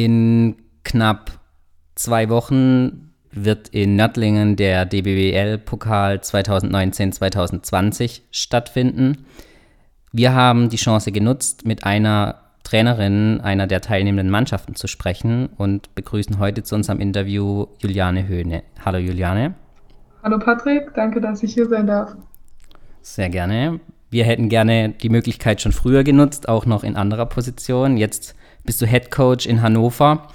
In knapp zwei Wochen wird in Nördlingen der DBWL-Pokal 2019-2020 stattfinden. Wir haben die Chance genutzt, mit einer Trainerin einer der teilnehmenden Mannschaften zu sprechen und begrüßen heute zu unserem Interview Juliane Höhne. Hallo Juliane. Hallo Patrick, danke, dass ich hier sein darf. Sehr gerne. Wir hätten gerne die Möglichkeit schon früher genutzt, auch noch in anderer Position. Jetzt bist du Head Coach in Hannover.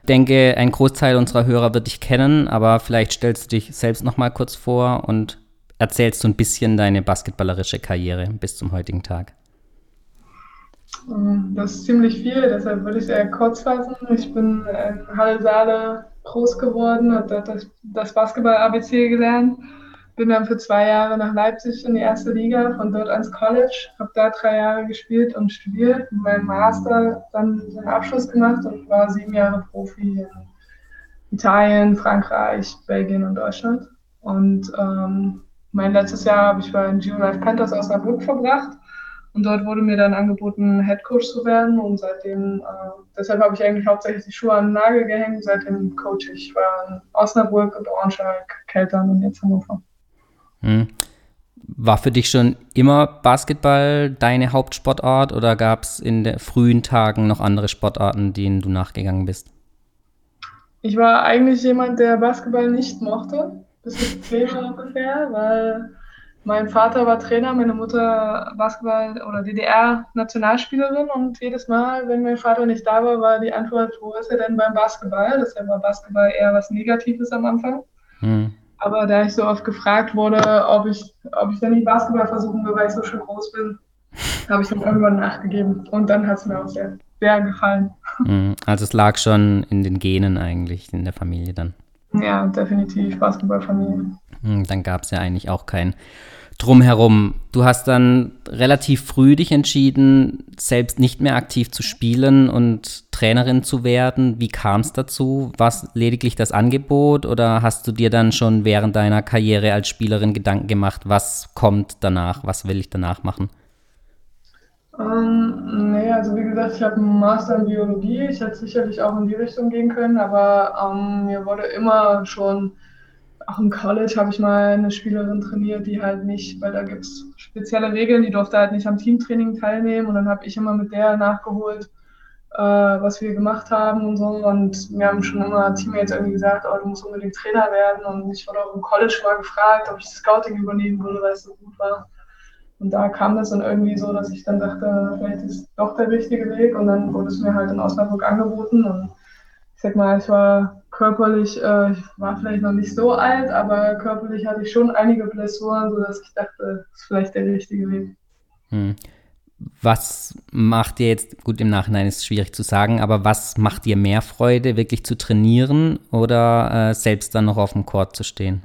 Ich denke, ein Großteil unserer Hörer wird dich kennen, aber vielleicht stellst du dich selbst noch mal kurz vor und erzählst so ein bisschen deine basketballerische Karriere bis zum heutigen Tag. Das ist ziemlich viel, deshalb würde ich es eher kurz fassen. Ich bin in Halle Saale groß geworden, habe dort das Basketball-ABC gelernt bin dann für zwei Jahre nach Leipzig in die erste Liga, von dort ans College, habe da drei Jahre gespielt und studiert, meinen Master, dann den Abschluss gemacht und war sieben Jahre Profi in Italien, Frankreich, Belgien und Deutschland. Und ähm, mein letztes Jahr habe ich bei den Geo Life Panthers aus Osnabrück verbracht. Und dort wurde mir dann angeboten, Head Coach zu werden. Und seitdem, äh, deshalb habe ich eigentlich hauptsächlich die Schuhe an den Nagel gehängt. Seitdem coach ich. Ich war in Osnabrück, Braunschweig, Keltern und jetzt Hannover. Hm. War für dich schon immer Basketball deine Hauptsportart oder gab es in den frühen Tagen noch andere Sportarten, denen du nachgegangen bist? Ich war eigentlich jemand, der Basketball nicht mochte, bis ich zehn ungefähr, weil mein Vater war Trainer, meine Mutter Basketball- oder DDR-Nationalspielerin und jedes Mal, wenn mein Vater nicht da war, war die Antwort, wo ist er denn beim Basketball? Deshalb war Basketball eher was Negatives am Anfang. Hm. Aber da ich so oft gefragt wurde, ob ich, ob ich dann nicht Basketball versuchen will, weil ich so schön groß bin, habe ich dann irgendwann nachgegeben. Und dann hat es mir auch sehr, sehr gefallen. Mhm. Also es lag schon in den Genen eigentlich, in der Familie dann. Ja, definitiv, Basketballfamilie. Mhm, dann gab es ja eigentlich auch kein drumherum. Du hast dann relativ früh dich entschieden, selbst nicht mehr aktiv zu spielen und Trainerin zu werden. Wie kam es dazu? War es lediglich das Angebot oder hast du dir dann schon während deiner Karriere als Spielerin Gedanken gemacht, was kommt danach, was will ich danach machen? Ähm, nee, also wie gesagt, ich habe einen Master in Biologie. Ich hätte sicherlich auch in die Richtung gehen können, aber ähm, mir wurde immer schon auch im College habe ich mal eine Spielerin trainiert, die halt nicht, weil da gibt es spezielle Regeln, die durfte halt nicht am Teamtraining teilnehmen. Und dann habe ich immer mit der nachgeholt, äh, was wir gemacht haben und so. Und wir haben schon immer Teammates irgendwie gesagt, oh, du musst unbedingt Trainer werden. Und ich wurde auch im College mal gefragt, ob ich das Scouting übernehmen würde, weil es so gut war. Und da kam das dann irgendwie so, dass ich dann dachte, vielleicht ist doch der richtige Weg. Und dann wurde es mir halt in Osnabrück angeboten. Und ich sag mal, ich war körperlich, äh, ich war vielleicht noch nicht so alt, aber körperlich hatte ich schon einige Blessuren, sodass ich dachte, das ist vielleicht der richtige Weg. Hm. Was macht dir jetzt, gut im Nachhinein ist es schwierig zu sagen, aber was macht dir mehr Freude, wirklich zu trainieren oder äh, selbst dann noch auf dem Court zu stehen?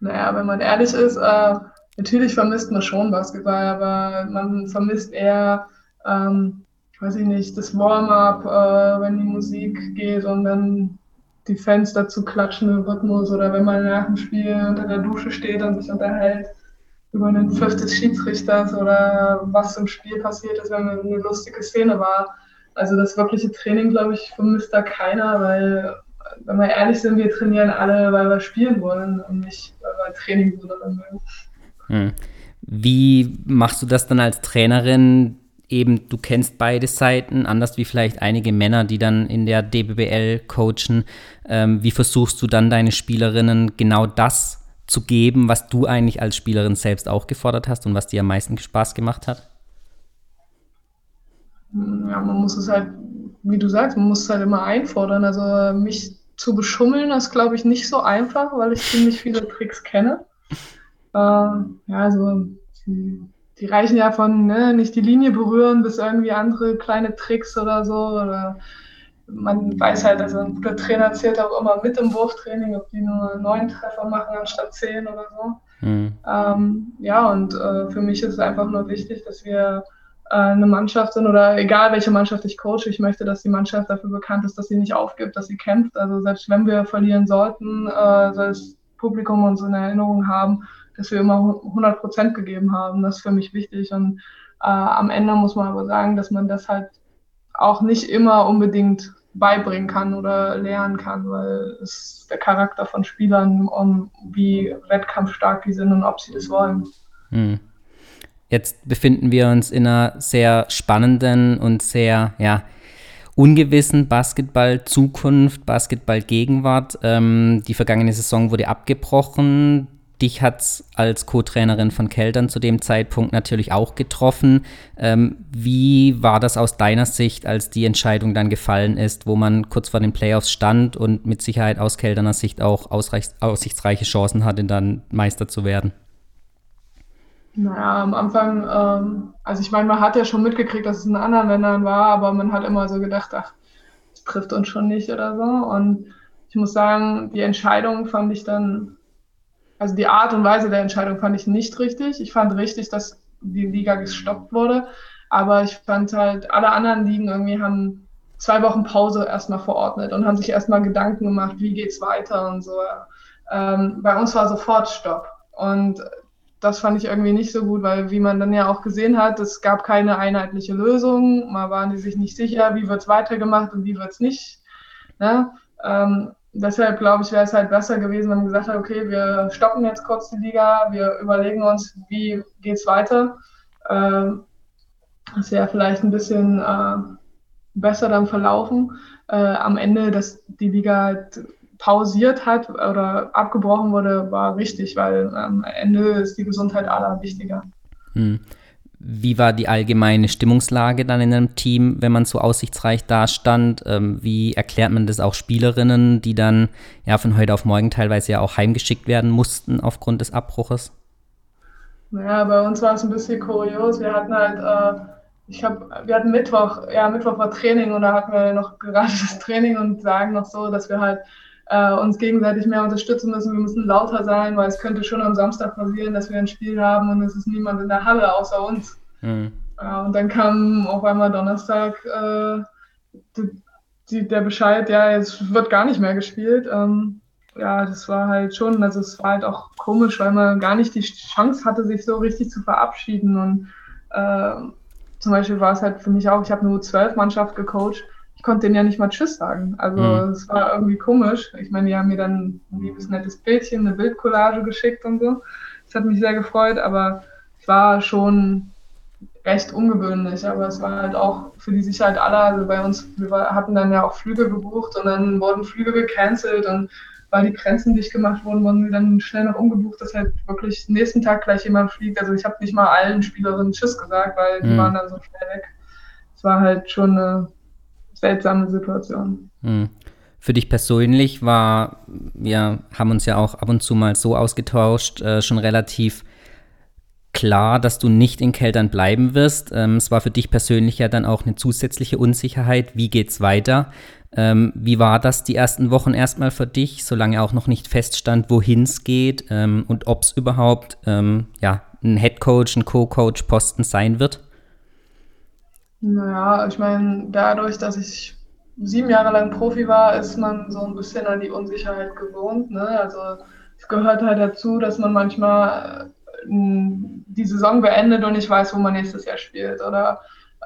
Naja, wenn man ehrlich ist, äh, natürlich vermisst man schon Basketball, aber man vermisst eher ähm, weiß ich nicht, das Warm-up, äh, wenn die Musik geht und dann die Fans dazu klatschen im Rhythmus oder wenn man nach dem Spiel unter der Dusche steht und sich unterhält über einen Pfiff des Schiedsrichters oder was im Spiel passiert ist, wenn eine lustige Szene war. Also das wirkliche Training, glaube ich, vermisst da keiner, weil, wenn wir ehrlich sind, wir trainieren alle, weil wir spielen wollen und nicht, weil wir Training so darin mögen. Hm. Wie machst du das dann als Trainerin, eben, du kennst beide Seiten, anders wie vielleicht einige Männer, die dann in der DBBL coachen. Ähm, wie versuchst du dann deine Spielerinnen genau das zu geben, was du eigentlich als Spielerin selbst auch gefordert hast und was dir am meisten Spaß gemacht hat? Ja, man muss es halt, wie du sagst, man muss es halt immer einfordern. Also mich zu beschummeln, ist, glaube ich, nicht so einfach, weil ich ziemlich viele Tricks kenne. Ähm, ja, also die reichen ja von ne, nicht die Linie berühren bis irgendwie andere kleine Tricks oder so. Oder man weiß halt, also ein guter Trainer zählt auch immer mit im Wurftraining, ob die nur neun Treffer machen anstatt zehn oder so. Mhm. Ähm, ja, und äh, für mich ist es einfach nur wichtig, dass wir äh, eine Mannschaft sind oder egal welche Mannschaft ich coache, ich möchte, dass die Mannschaft dafür bekannt ist, dass sie nicht aufgibt, dass sie kämpft. Also selbst wenn wir verlieren sollten, äh, soll das Publikum uns in Erinnerung haben, dass wir immer 100 Prozent gegeben haben. Das ist für mich wichtig. Und äh, am Ende muss man aber sagen, dass man das halt auch nicht immer unbedingt beibringen kann oder lernen kann, weil es der Charakter von Spielern, um wie wettkampfstark die sind und ob sie das wollen. Hm. Jetzt befinden wir uns in einer sehr spannenden und sehr, ja, ungewissen Basketball-Zukunft, Basketball-Gegenwart. Ähm, die vergangene Saison wurde abgebrochen. Dich hat es als Co-Trainerin von Keltern zu dem Zeitpunkt natürlich auch getroffen. Ähm, wie war das aus deiner Sicht, als die Entscheidung dann gefallen ist, wo man kurz vor den Playoffs stand und mit Sicherheit aus Kelterner Sicht auch aussichtsreiche Chancen hatte, dann Meister zu werden? Naja, am Anfang, ähm, also ich meine, man hat ja schon mitgekriegt, dass es in anderen Ländern war, aber man hat immer so gedacht, ach, das trifft uns schon nicht oder so. Und ich muss sagen, die Entscheidung fand ich dann also die Art und Weise der Entscheidung fand ich nicht richtig. Ich fand richtig, dass die Liga gestoppt wurde. Aber ich fand halt, alle anderen Ligen irgendwie haben zwei Wochen Pause erstmal verordnet und haben sich erstmal Gedanken gemacht, wie geht's weiter und so. Ähm, bei uns war sofort Stopp. Und das fand ich irgendwie nicht so gut, weil wie man dann ja auch gesehen hat, es gab keine einheitliche Lösung. Mal waren die sich nicht sicher, wie wird's weitergemacht und wie wird's nicht. Ne? Ähm, deshalb glaube ich, wäre es halt besser gewesen, wenn man gesagt hat, okay, wir stoppen jetzt kurz die Liga, wir überlegen uns, wie geht es weiter. Ähm, das wäre vielleicht ein bisschen äh, besser dann verlaufen. Äh, am Ende, dass die Liga halt pausiert hat oder abgebrochen wurde, war richtig, weil am Ende ist die Gesundheit aller wichtiger. Hm. Wie war die allgemeine Stimmungslage dann in einem Team, wenn man so aussichtsreich dastand? Ähm, wie erklärt man das auch Spielerinnen, die dann ja von heute auf morgen teilweise ja auch heimgeschickt werden mussten aufgrund des Abbruches? Naja, bei uns war es ein bisschen kurios. Wir hatten halt, äh, ich habe, wir hatten Mittwoch, ja, Mittwoch war Training und da hatten wir noch gerade das Training und sagen noch so, dass wir halt äh, uns gegenseitig mehr unterstützen müssen. Wir müssen lauter sein, weil es könnte schon am Samstag passieren, dass wir ein Spiel haben und es ist niemand in der Halle außer uns. Mhm. Äh, und dann kam auf einmal Donnerstag äh, die, die, der Bescheid, ja, jetzt wird gar nicht mehr gespielt. Ähm, ja, das war halt schon, also es war halt auch komisch, weil man gar nicht die Chance hatte, sich so richtig zu verabschieden. Und äh, zum Beispiel war es halt für mich auch, ich habe eine U12-Mannschaft gecoacht konnte denen ja nicht mal Tschüss sagen. Also mhm. es war irgendwie komisch. Ich meine, die haben mir dann ein liebes, nettes Bildchen, eine Bildcollage geschickt und so. Das hat mich sehr gefreut, aber es war schon recht ungewöhnlich, aber es war halt auch für die Sicherheit aller, also bei uns, wir hatten dann ja auch Flüge gebucht und dann wurden Flüge gecancelt und weil die Grenzen dicht gemacht wurden, wurden wir dann schnell noch umgebucht, dass halt wirklich nächsten Tag gleich jemand fliegt. Also ich habe nicht mal allen Spielerinnen Tschüss gesagt, weil die mhm. waren dann so schnell weg. Es war halt schon eine seltsame Situation. Hm. Für dich persönlich war, wir haben uns ja auch ab und zu mal so ausgetauscht, äh, schon relativ klar, dass du nicht in Keltern bleiben wirst. Ähm, es war für dich persönlich ja dann auch eine zusätzliche Unsicherheit. Wie geht's weiter? Ähm, wie war das die ersten Wochen erstmal für dich, solange auch noch nicht feststand, wohin es geht ähm, und ob es überhaupt ähm, ja, ein Headcoach, ein Co-Coach Posten sein wird? Naja, ich meine, dadurch, dass ich sieben Jahre lang Profi war, ist man so ein bisschen an die Unsicherheit gewohnt. Ne? Also es gehört halt dazu, dass man manchmal äh, die Saison beendet und nicht weiß, wo man nächstes Jahr spielt oder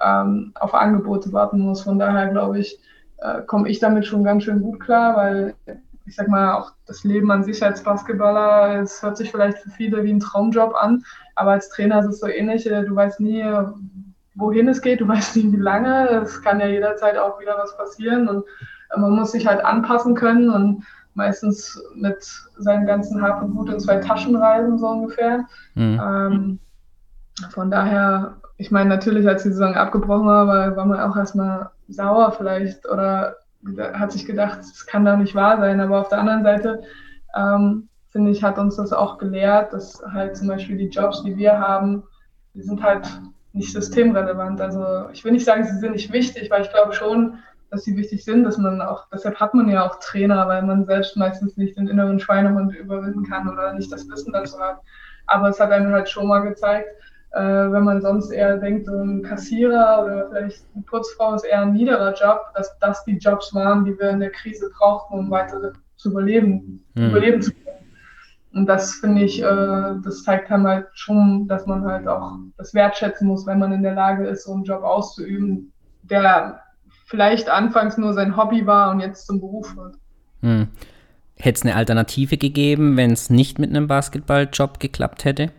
ähm, auf Angebote warten muss. Von daher glaube ich, äh, komme ich damit schon ganz schön gut klar, weil ich sag mal, auch das Leben an sich als Basketballer, es hört sich vielleicht für viele wie ein Traumjob an, aber als Trainer ist es so ähnlich. Du weißt nie, wohin es geht, du weißt nicht, wie lange. Es kann ja jederzeit auch wieder was passieren und äh, man muss sich halt anpassen können und meistens mit seinem ganzen Hab und Gut in zwei Taschen reisen, so ungefähr. Mhm. Ähm, von daher, ich meine, natürlich, als die Saison abgebrochen war, war, war man auch erstmal sauer vielleicht oder hat sich gedacht, es kann doch nicht wahr sein. Aber auf der anderen Seite, ähm, finde ich, hat uns das auch gelehrt, dass halt zum Beispiel die Jobs, die wir haben, die sind halt nicht systemrelevant. Also ich will nicht sagen, sie sind nicht wichtig, weil ich glaube schon, dass sie wichtig sind, dass man auch, deshalb hat man ja auch Trainer, weil man selbst meistens nicht den inneren Schweinehund überwinden kann oder nicht das Wissen dazu hat. Aber es hat einem halt schon mal gezeigt, äh, wenn man sonst eher denkt, so ein Kassierer oder vielleicht eine Putzfrau ist eher ein niederer Job, dass das die Jobs waren, die wir in der Krise brauchten, um weiter zu überleben, mhm. überleben zu können. Und das finde ich, äh, das zeigt dann halt schon, dass man halt auch das wertschätzen muss, wenn man in der Lage ist, so einen Job auszuüben, der vielleicht anfangs nur sein Hobby war und jetzt zum Beruf wird. Hm. Hätte es eine Alternative gegeben, wenn es nicht mit einem Basketballjob geklappt hätte?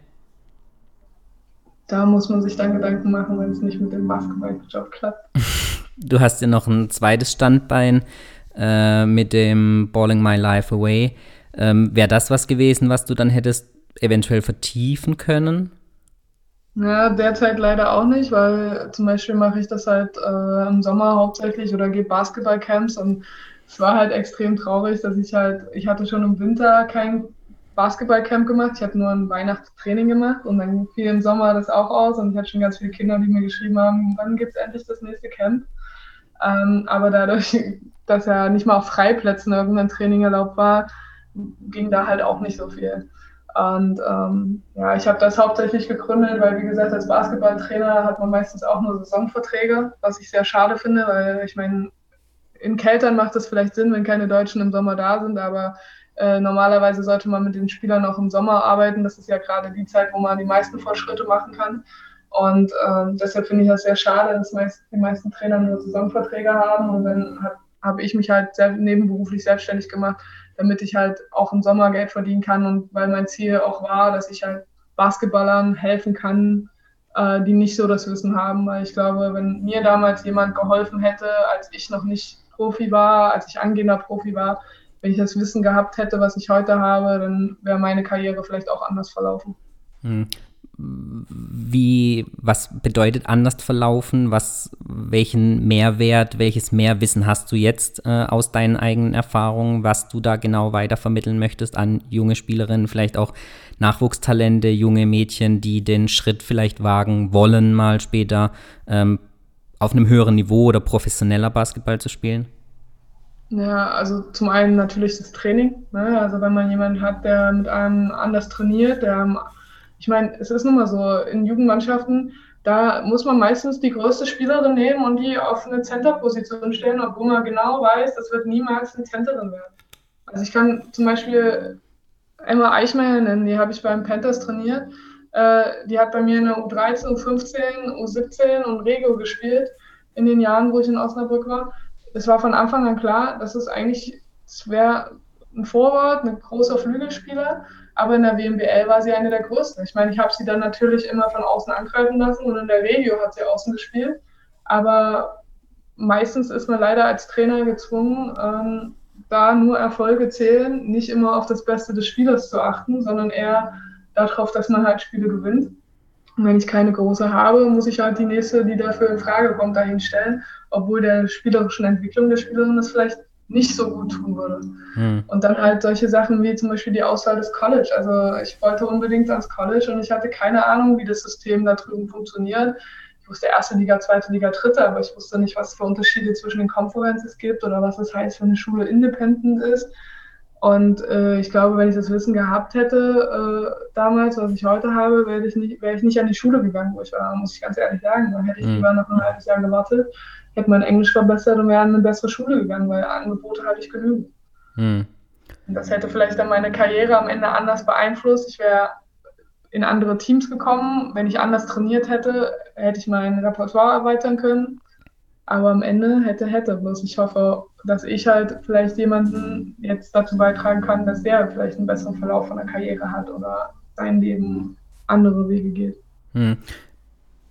Da muss man sich dann Gedanken machen, wenn es nicht mit dem Basketballjob klappt. du hast ja noch ein zweites Standbein äh, mit dem Balling My Life Away. Ähm, Wäre das was gewesen, was du dann hättest eventuell vertiefen können? Ja, derzeit leider auch nicht, weil zum Beispiel mache ich das halt äh, im Sommer hauptsächlich oder gehe Basketballcamps und es war halt extrem traurig, dass ich halt, ich hatte schon im Winter kein Basketballcamp gemacht, ich habe nur ein Weihnachtstraining gemacht und dann fiel im Sommer das auch aus und ich hatte schon ganz viele Kinder, die mir geschrieben haben, wann gibt es endlich das nächste Camp? Ähm, aber dadurch, dass ja nicht mal auf Freiplätzen irgendein Training erlaubt war, ging da halt auch nicht so viel. Und ähm, ja, ich habe das hauptsächlich gegründet, weil wie gesagt, als Basketballtrainer hat man meistens auch nur Saisonverträge, was ich sehr schade finde, weil ich meine, in Keltern macht es vielleicht Sinn, wenn keine Deutschen im Sommer da sind, aber äh, normalerweise sollte man mit den Spielern auch im Sommer arbeiten. Das ist ja gerade die Zeit, wo man die meisten Fortschritte machen kann. Und äh, deshalb finde ich das sehr schade, dass meist, die meisten Trainer nur Saisonverträge haben. Und dann habe hab ich mich halt sehr, nebenberuflich selbstständig gemacht, damit ich halt auch im Sommer Geld verdienen kann. Und weil mein Ziel auch war, dass ich halt Basketballern helfen kann, äh, die nicht so das Wissen haben. Weil ich glaube, wenn mir damals jemand geholfen hätte, als ich noch nicht Profi war, als ich angehender Profi war, wenn ich das Wissen gehabt hätte, was ich heute habe, dann wäre meine Karriere vielleicht auch anders verlaufen. Wie, was bedeutet anders verlaufen? Was, welchen Mehrwert, welches Mehrwissen hast du jetzt äh, aus deinen eigenen Erfahrungen, was du da genau weitervermitteln möchtest an junge Spielerinnen, vielleicht auch Nachwuchstalente, junge Mädchen, die den Schritt vielleicht wagen wollen, mal später ähm, auf einem höheren Niveau oder professioneller Basketball zu spielen? Ja, also zum einen natürlich das Training. Ne? Also wenn man jemanden hat, der mit einem anders trainiert, der, ich meine, es ist nun mal so, in Jugendmannschaften, da muss man meistens die größte Spielerin nehmen und die auf eine Center-Position stellen, obwohl man genau weiß, das wird niemals eine Centerin werden. Also ich kann zum Beispiel Emma Eichmeier nennen, die habe ich beim Panthers trainiert. Äh, die hat bei mir in der U13, U15, U17 und Rego gespielt in den Jahren, wo ich in Osnabrück war. Es war von Anfang an klar, dass es eigentlich, es wäre ein Vorwort, ein großer Flügelspieler, aber in der WMBL war sie eine der größten. Ich meine, ich habe sie dann natürlich immer von außen angreifen lassen und in der Regio hat sie außen gespielt, aber meistens ist man leider als Trainer gezwungen, ähm, da nur Erfolge zählen, nicht immer auf das Beste des Spielers zu achten, sondern eher darauf, dass man halt Spiele gewinnt. Und wenn ich keine große habe, muss ich halt die nächste, die dafür in Frage kommt, dahin stellen, obwohl der spielerischen Entwicklung der Spielerin das vielleicht nicht so gut tun würde. Hm. Und dann halt solche Sachen wie zum Beispiel die Auswahl des College. Also ich wollte unbedingt ans College und ich hatte keine Ahnung, wie das System da drüben funktioniert. Ich wusste erste Liga, zweite Liga, dritte, aber ich wusste nicht, was für Unterschiede zwischen den Conferences gibt oder was das heißt, wenn eine Schule independent ist. Und äh, ich glaube, wenn ich das Wissen gehabt hätte äh, damals, was ich heute habe, wäre ich, nicht, wär ich nicht an die Schule gegangen, wo ich war, muss ich ganz ehrlich sagen. Dann hätte ich mhm. lieber noch ein halbes Jahr gewartet, hätte mein Englisch verbessert und wäre an eine bessere Schule gegangen, weil Angebote hatte ich genügend. Und das hätte vielleicht dann meine Karriere am Ende anders beeinflusst. Ich wäre in andere Teams gekommen. Wenn ich anders trainiert hätte, hätte ich mein Repertoire erweitern können. Aber am Ende hätte, hätte. Bloß ich hoffe, dass ich halt vielleicht jemanden jetzt dazu beitragen kann, dass der vielleicht einen besseren Verlauf von der Karriere hat oder sein Leben andere Wege geht. Hm.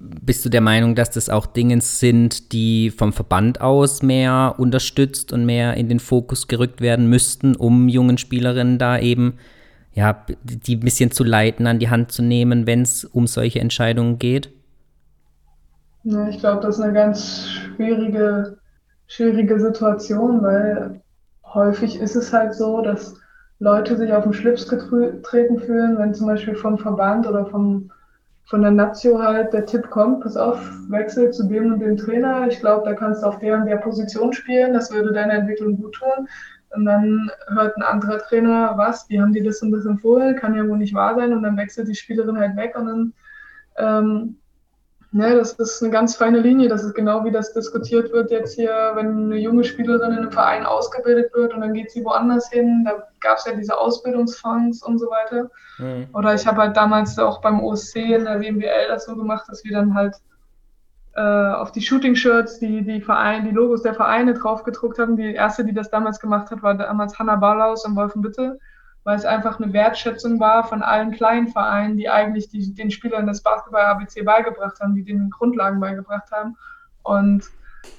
Bist du der Meinung, dass das auch Dinge sind, die vom Verband aus mehr unterstützt und mehr in den Fokus gerückt werden müssten, um jungen Spielerinnen da eben ja, die ein bisschen zu leiten, an die Hand zu nehmen, wenn es um solche Entscheidungen geht? Ich glaube, das ist eine ganz schwierige, schwierige Situation, weil häufig ist es halt so, dass Leute sich auf den Schlips getreten fühlen, wenn zum Beispiel vom Verband oder vom, von der Nazio halt der Tipp kommt, pass auf, wechsel zu dem und dem Trainer. Ich glaube, da kannst du auf der und der Position spielen, das würde deiner Entwicklung gut tun. Und dann hört ein anderer Trainer, was, wie haben die das und das empfohlen, kann ja wohl nicht wahr sein. Und dann wechselt die Spielerin halt weg und dann ähm, Ne, das ist eine ganz feine Linie. Das ist genau wie das diskutiert wird jetzt hier, wenn eine junge Spielerin in einem Verein ausgebildet wird und dann geht sie woanders hin. Da gab es ja diese Ausbildungsfonds und so weiter. Mhm. Oder ich habe halt damals auch beim OSC in der WMBL das so gemacht, dass wir dann halt äh, auf die Shooting-Shirts die, die, Verein, die Logos der Vereine drauf gedruckt haben. Die erste, die das damals gemacht hat, war damals Hanna Ballaus in Wolfenbüttel, weil es einfach eine Wertschätzung war von allen kleinen Vereinen, die eigentlich die, den Spielern das Basketball ABC beigebracht haben, die den Grundlagen beigebracht haben. Und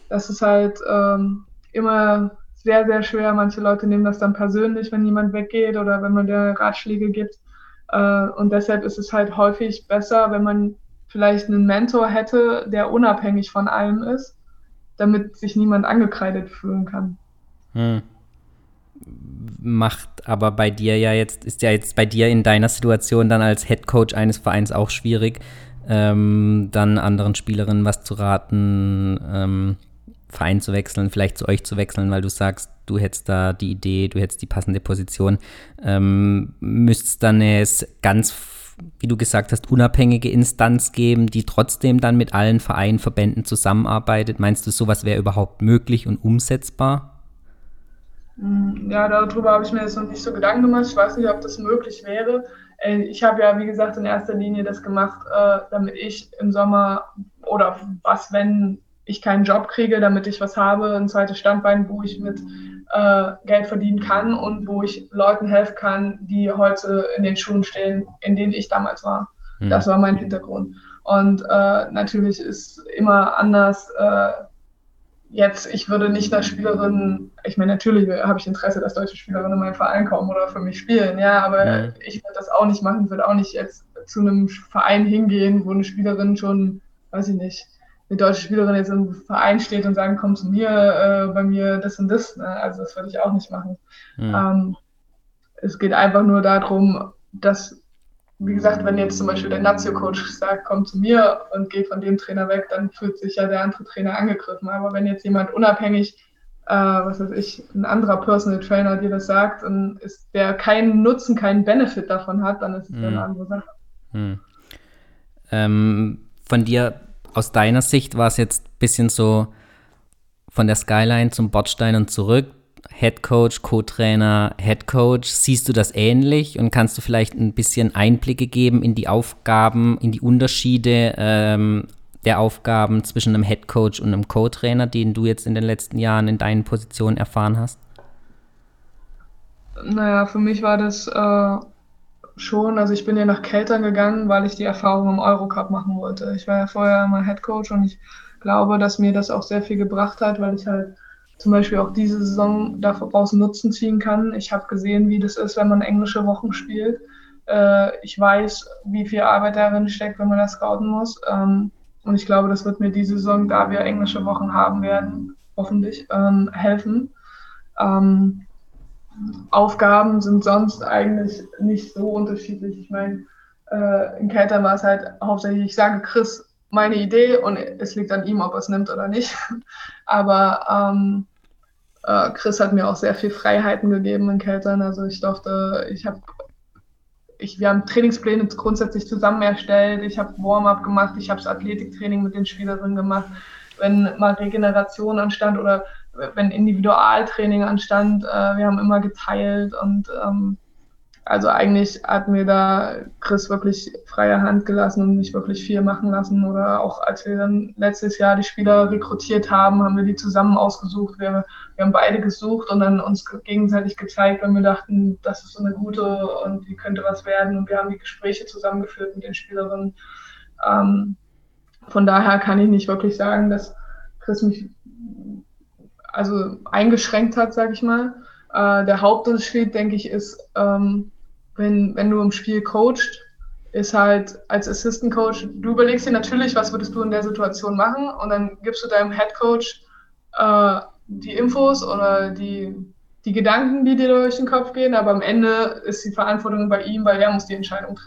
das ist halt ähm, immer sehr, sehr schwer. Manche Leute nehmen das dann persönlich, wenn jemand weggeht oder wenn man der Ratschläge gibt. Äh, und deshalb ist es halt häufig besser, wenn man vielleicht einen Mentor hätte, der unabhängig von allem ist, damit sich niemand angekreidet fühlen kann. Hm. Macht aber bei dir ja jetzt, ist ja jetzt bei dir in deiner Situation dann als Head Coach eines Vereins auch schwierig, ähm, dann anderen Spielerinnen was zu raten, ähm, Verein zu wechseln, vielleicht zu euch zu wechseln, weil du sagst, du hättest da die Idee, du hättest die passende Position. Ähm, Müsste es dann eine ganz, wie du gesagt hast, unabhängige Instanz geben, die trotzdem dann mit allen Vereinen, Verbänden zusammenarbeitet? Meinst du, sowas wäre überhaupt möglich und umsetzbar? Mm, ja, darüber habe ich mir jetzt noch nicht so Gedanken gemacht. Ich weiß nicht, ob das möglich wäre. Äh, ich habe ja, wie gesagt, in erster Linie das gemacht, äh, damit ich im Sommer oder was, wenn ich keinen Job kriege, damit ich was habe, ein zweites Standbein, wo ich mit äh, Geld verdienen kann und wo ich Leuten helfen kann, die heute in den Schuhen stehen, in denen ich damals war. Mhm. Das war mein Hintergrund. Und äh, natürlich ist immer anders. Äh, jetzt, ich würde nicht als Spielerin, ich meine, natürlich habe ich Interesse, dass deutsche Spielerinnen in meinen Verein kommen oder für mich spielen, ja, aber mhm. ich würde das auch nicht machen, würde auch nicht jetzt zu einem Verein hingehen, wo eine Spielerin schon, weiß ich nicht, eine deutsche Spielerin jetzt im Verein steht und sagen, komm zu mir, äh, bei mir das und das. Ne? Also das würde ich auch nicht machen. Mhm. Ähm, es geht einfach nur darum, dass, wie gesagt, wenn jetzt zum Beispiel der Nazio-Coach sagt, komm zu mir und geh von dem Trainer weg, dann fühlt sich ja der andere Trainer angegriffen. Aber wenn jetzt jemand unabhängig, äh, was weiß ich, ein anderer Personal Trainer dir das sagt und ist, der keinen Nutzen, keinen Benefit davon hat, dann ist es mhm. eine andere Sache. Mhm. Ähm, von dir aus deiner Sicht war es jetzt ein bisschen so von der Skyline zum Bordstein und zurück. Head Coach, Co-Trainer, Head Coach. Siehst du das ähnlich und kannst du vielleicht ein bisschen Einblicke geben in die Aufgaben, in die Unterschiede ähm, der Aufgaben zwischen einem Head Coach und einem Co-Trainer, den du jetzt in den letzten Jahren in deinen Positionen erfahren hast? Naja, für mich war das äh, schon. Also ich bin ja nach Keltern gegangen, weil ich die Erfahrung im Eurocup machen wollte. Ich war ja vorher mal Head Coach und ich glaube, dass mir das auch sehr viel gebracht hat, weil ich halt zum Beispiel auch diese Saison daraus Nutzen ziehen kann. Ich habe gesehen, wie das ist, wenn man englische Wochen spielt. Äh, ich weiß, wie viel Arbeit darin steckt, wenn man das scouten muss. Ähm, und ich glaube, das wird mir diese Saison, da wir englische Wochen haben werden, hoffentlich ähm, helfen. Ähm, Aufgaben sind sonst eigentlich nicht so unterschiedlich. Ich meine, äh, in Keltern war es halt hauptsächlich, ich sage Chris meine Idee und es liegt an ihm, ob er es nimmt oder nicht. Aber ähm, äh, Chris hat mir auch sehr viel Freiheiten gegeben in Keltern. Also ich durfte, ich habe ich, wir haben Trainingspläne grundsätzlich zusammen erstellt. Ich habe Warm-up gemacht, ich habe das Athletiktraining mit den Spielerinnen gemacht. Wenn mal Regeneration anstand oder wenn Individualtraining anstand, äh, wir haben immer geteilt und ähm, also eigentlich hat mir da Chris wirklich freie Hand gelassen und mich wirklich viel machen lassen. Oder auch als wir dann letztes Jahr die Spieler rekrutiert haben, haben wir die zusammen ausgesucht. Wir, wir haben beide gesucht und dann uns gegenseitig gezeigt, wenn wir dachten, das ist so eine gute und die könnte was werden. Und wir haben die Gespräche zusammengeführt mit den Spielerinnen. Ähm, von daher kann ich nicht wirklich sagen, dass Chris mich also eingeschränkt hat, sage ich mal. Äh, der Hauptunterschied, denke ich, ist, ähm, wenn, wenn du im Spiel coachst, ist halt als Assistant Coach, du überlegst dir natürlich, was würdest du in der Situation machen und dann gibst du deinem Head Coach äh, die Infos oder die, die Gedanken, die dir durch den Kopf gehen, aber am Ende ist die Verantwortung bei ihm, weil er muss die Entscheidung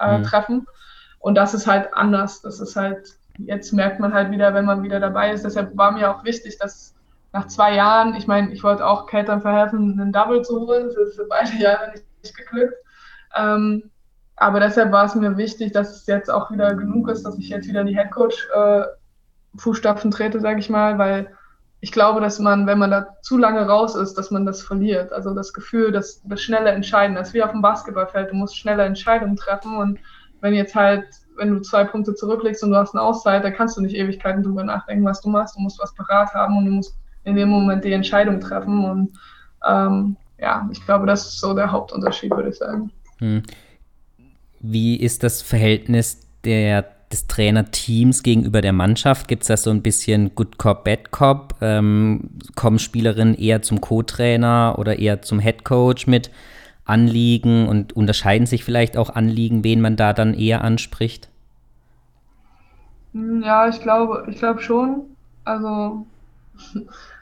äh, mhm. treffen. Und das ist halt anders. Das ist halt, jetzt merkt man halt wieder, wenn man wieder dabei ist. Deshalb war mir auch wichtig, dass nach zwei Jahren, ich meine, ich wollte auch Keltern verhelfen, einen Double zu holen. Das ist für beide Jahre nicht, nicht geglückt. Ähm, aber deshalb war es mir wichtig, dass es jetzt auch wieder genug ist, dass ich jetzt wieder in die Headcoach-Fußstapfen äh, trete, sage ich mal, weil ich glaube, dass man, wenn man da zu lange raus ist, dass man das verliert. Also das Gefühl, dass das schnelle Entscheiden, ist wie auf dem Basketballfeld, du musst schnelle Entscheidungen treffen und wenn jetzt halt wenn du zwei Punkte zurücklegst und du hast eine Auszeit, da kannst du nicht Ewigkeiten drüber nachdenken, was du machst. Du musst was parat haben und du musst in dem Moment die Entscheidung treffen. Und ähm, ja, ich glaube, das ist so der Hauptunterschied, würde ich sagen. Hm. Wie ist das Verhältnis der, des Trainerteams gegenüber der Mannschaft? Gibt es da so ein bisschen Good Cop, Bad Cop? Ähm, kommen Spielerinnen eher zum Co-Trainer oder eher zum Head Coach mit Anliegen und unterscheiden sich vielleicht auch Anliegen, wen man da dann eher anspricht? Hm, ja, ich glaube, ich glaube schon. Also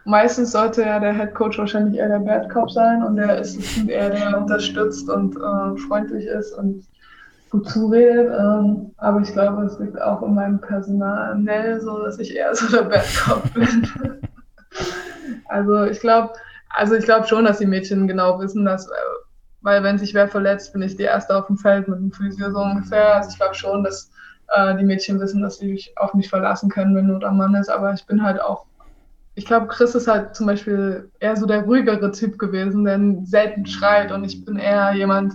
meistens sollte ja der Head Coach wahrscheinlich eher der Bad Cop sein und der Assistant eher der unterstützt und äh, freundlich ist und gut zuredet. Ähm, aber ich glaube, es liegt auch in meinem Personal so, dass ich eher so der Bad Cop bin. also ich glaube, also ich glaube schon, dass die Mädchen genau wissen, dass, äh, weil wenn sich wer verletzt, bin ich die erste auf dem Feld mit dem Physio so ungefähr. Also ich glaube schon, dass äh, die Mädchen wissen, dass sie sich auf mich verlassen können, wenn Not am Mann ist. Aber ich bin halt auch ich glaube, Chris ist halt zum Beispiel eher so der ruhigere Typ gewesen, der selten schreit und ich bin eher jemand,